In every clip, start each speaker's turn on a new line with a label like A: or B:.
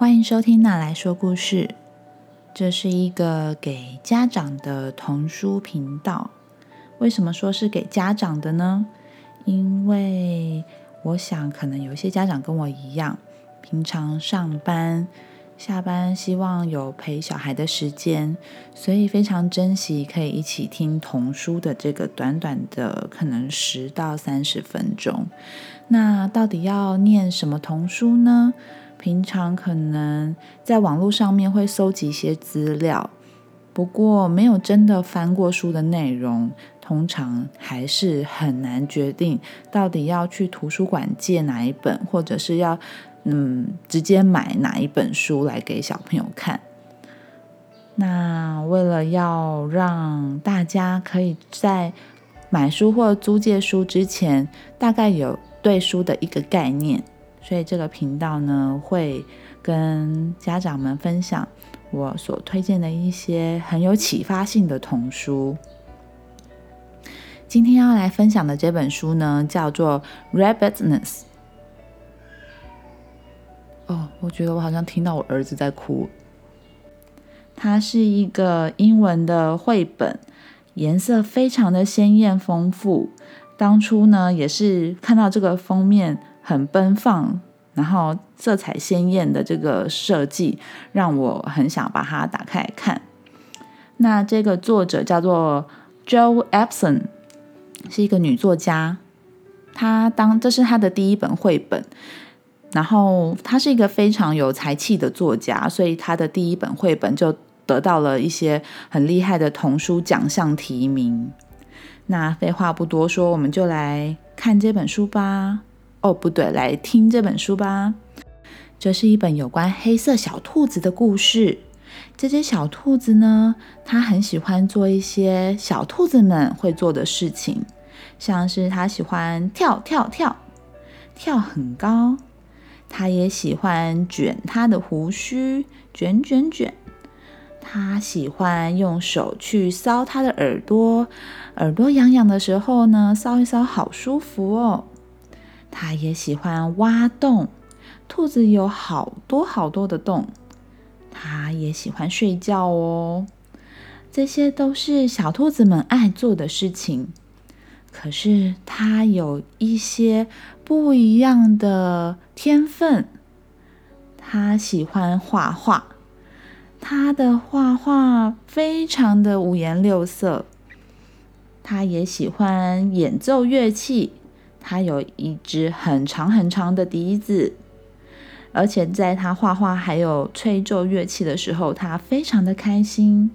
A: 欢迎收听《娜来说故事》，这是一个给家长的童书频道。为什么说是给家长的呢？因为我想，可能有一些家长跟我一样，平常上班、下班，希望有陪小孩的时间，所以非常珍惜可以一起听童书的这个短短的可能十到三十分钟。那到底要念什么童书呢？平常可能在网络上面会搜集一些资料，不过没有真的翻过书的内容，通常还是很难决定到底要去图书馆借哪一本，或者是要嗯直接买哪一本书来给小朋友看。那为了要让大家可以在买书或租借书之前，大概有对书的一个概念。所以这个频道呢，会跟家长们分享我所推荐的一些很有启发性的童书。今天要来分享的这本书呢，叫做《Rabbitness》。哦，我觉得我好像听到我儿子在哭。它是一个英文的绘本，颜色非常的鲜艳丰富。当初呢，也是看到这个封面。很奔放，然后色彩鲜艳的这个设计，让我很想把它打开来看。那这个作者叫做 Joe Epson，是一个女作家。她当这是她的第一本绘本，然后她是一个非常有才气的作家，所以她的第一本绘本就得到了一些很厉害的童书奖项提名。那废话不多说，我们就来看这本书吧。哦，不对，来听这本书吧。这是一本有关黑色小兔子的故事。这只小兔子呢，它很喜欢做一些小兔子们会做的事情，像是它喜欢跳跳跳，跳很高。它也喜欢卷它的胡须，卷卷卷。它喜欢用手去搔它的耳朵，耳朵痒痒的时候呢，搔一搔，好舒服哦。它也喜欢挖洞，兔子有好多好多的洞。它也喜欢睡觉哦，这些都是小兔子们爱做的事情。可是它有一些不一样的天分，它喜欢画画，它的画画非常的五颜六色。它也喜欢演奏乐器。他有一只很长很长的笛子，而且在他画画还有吹奏乐器的时候，他非常的开心。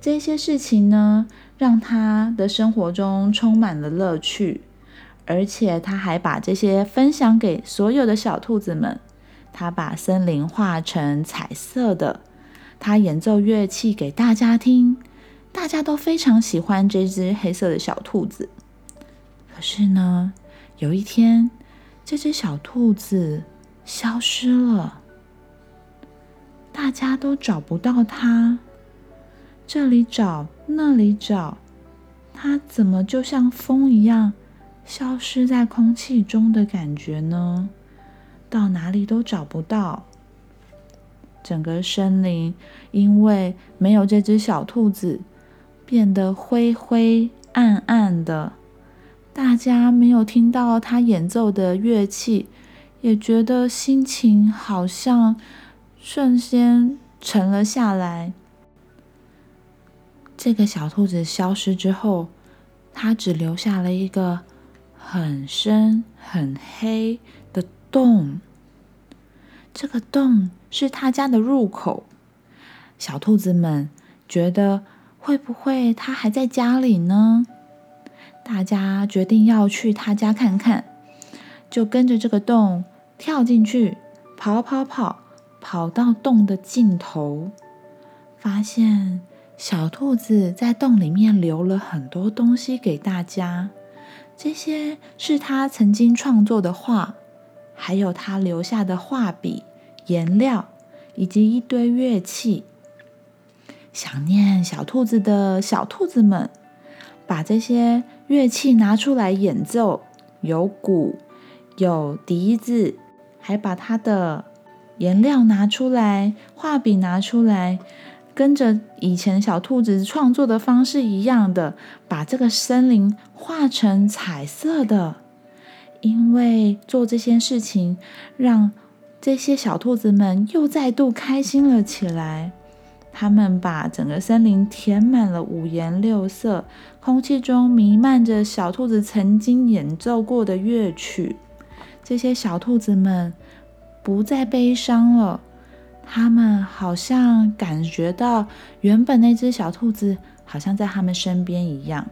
A: 这些事情呢，让他的生活中充满了乐趣，而且他还把这些分享给所有的小兔子们。他把森林画成彩色的，他演奏乐器给大家听，大家都非常喜欢这只黑色的小兔子。可是呢，有一天，这只小兔子消失了，大家都找不到它，这里找那里找，它怎么就像风一样消失在空气中的感觉呢？到哪里都找不到，整个森林因为没有这只小兔子，变得灰灰暗暗的。大家没有听到他演奏的乐器，也觉得心情好像瞬间沉了下来。这个小兔子消失之后，它只留下了一个很深很黑的洞。这个洞是他家的入口。小兔子们觉得，会不会他还在家里呢？大家决定要去他家看看，就跟着这个洞跳进去，跑跑跑，跑到洞的尽头，发现小兔子在洞里面留了很多东西给大家。这些是他曾经创作的画，还有他留下的画笔、颜料以及一堆乐器。想念小兔子的小兔子们。把这些乐器拿出来演奏，有鼓，有笛子，还把他的颜料拿出来，画笔拿出来，跟着以前小兔子创作的方式一样的，把这个森林画成彩色的。因为做这些事情，让这些小兔子们又再度开心了起来。他们把整个森林填满了五颜六色，空气中弥漫着小兔子曾经演奏过的乐曲。这些小兔子们不再悲伤了，他们好像感觉到原本那只小兔子好像在他们身边一样。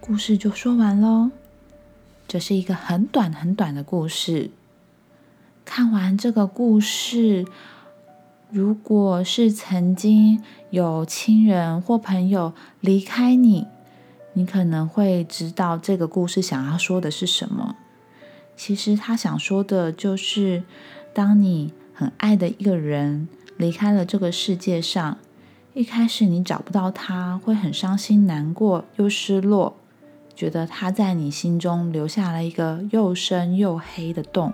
A: 故事就说完喽。这是一个很短很短的故事。看完这个故事，如果是曾经有亲人或朋友离开你，你可能会知道这个故事想要说的是什么。其实他想说的就是，当你很爱的一个人离开了这个世界上，一开始你找不到他，会很伤心、难过又失落。觉得他在你心中留下了一个又深又黑的洞。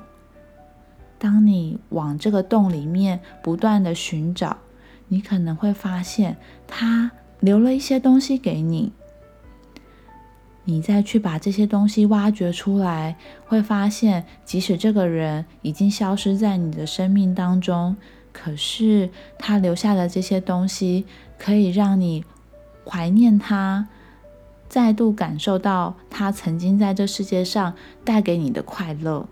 A: 当你往这个洞里面不断的寻找，你可能会发现他留了一些东西给你。你再去把这些东西挖掘出来，会发现即使这个人已经消失在你的生命当中，可是他留下的这些东西可以让你怀念他。再度感受到他曾经在这世界上带给你的快乐。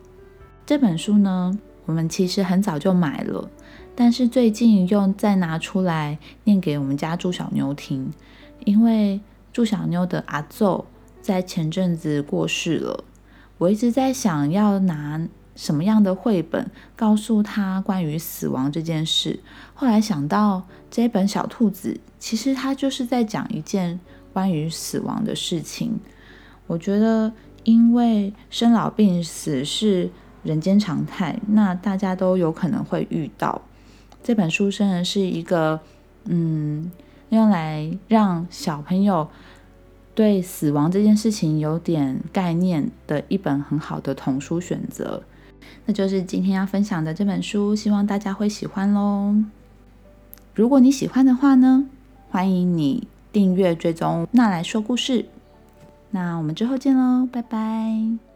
A: 这本书呢，我们其实很早就买了，但是最近又再拿出来念给我们家祝小妞听，因为祝小妞的阿奏在前阵子过世了。我一直在想要拿什么样的绘本告诉他关于死亡这件事，后来想到这本小兔子，其实它就是在讲一件。关于死亡的事情，我觉得，因为生老病死是人间常态，那大家都有可能会遇到。这本书真的是一个，嗯，用来让小朋友对死亡这件事情有点概念的一本很好的童书选择。那就是今天要分享的这本书，希望大家会喜欢喽。如果你喜欢的话呢，欢迎你。订阅追踪那来说故事，那我们之后见喽，拜拜。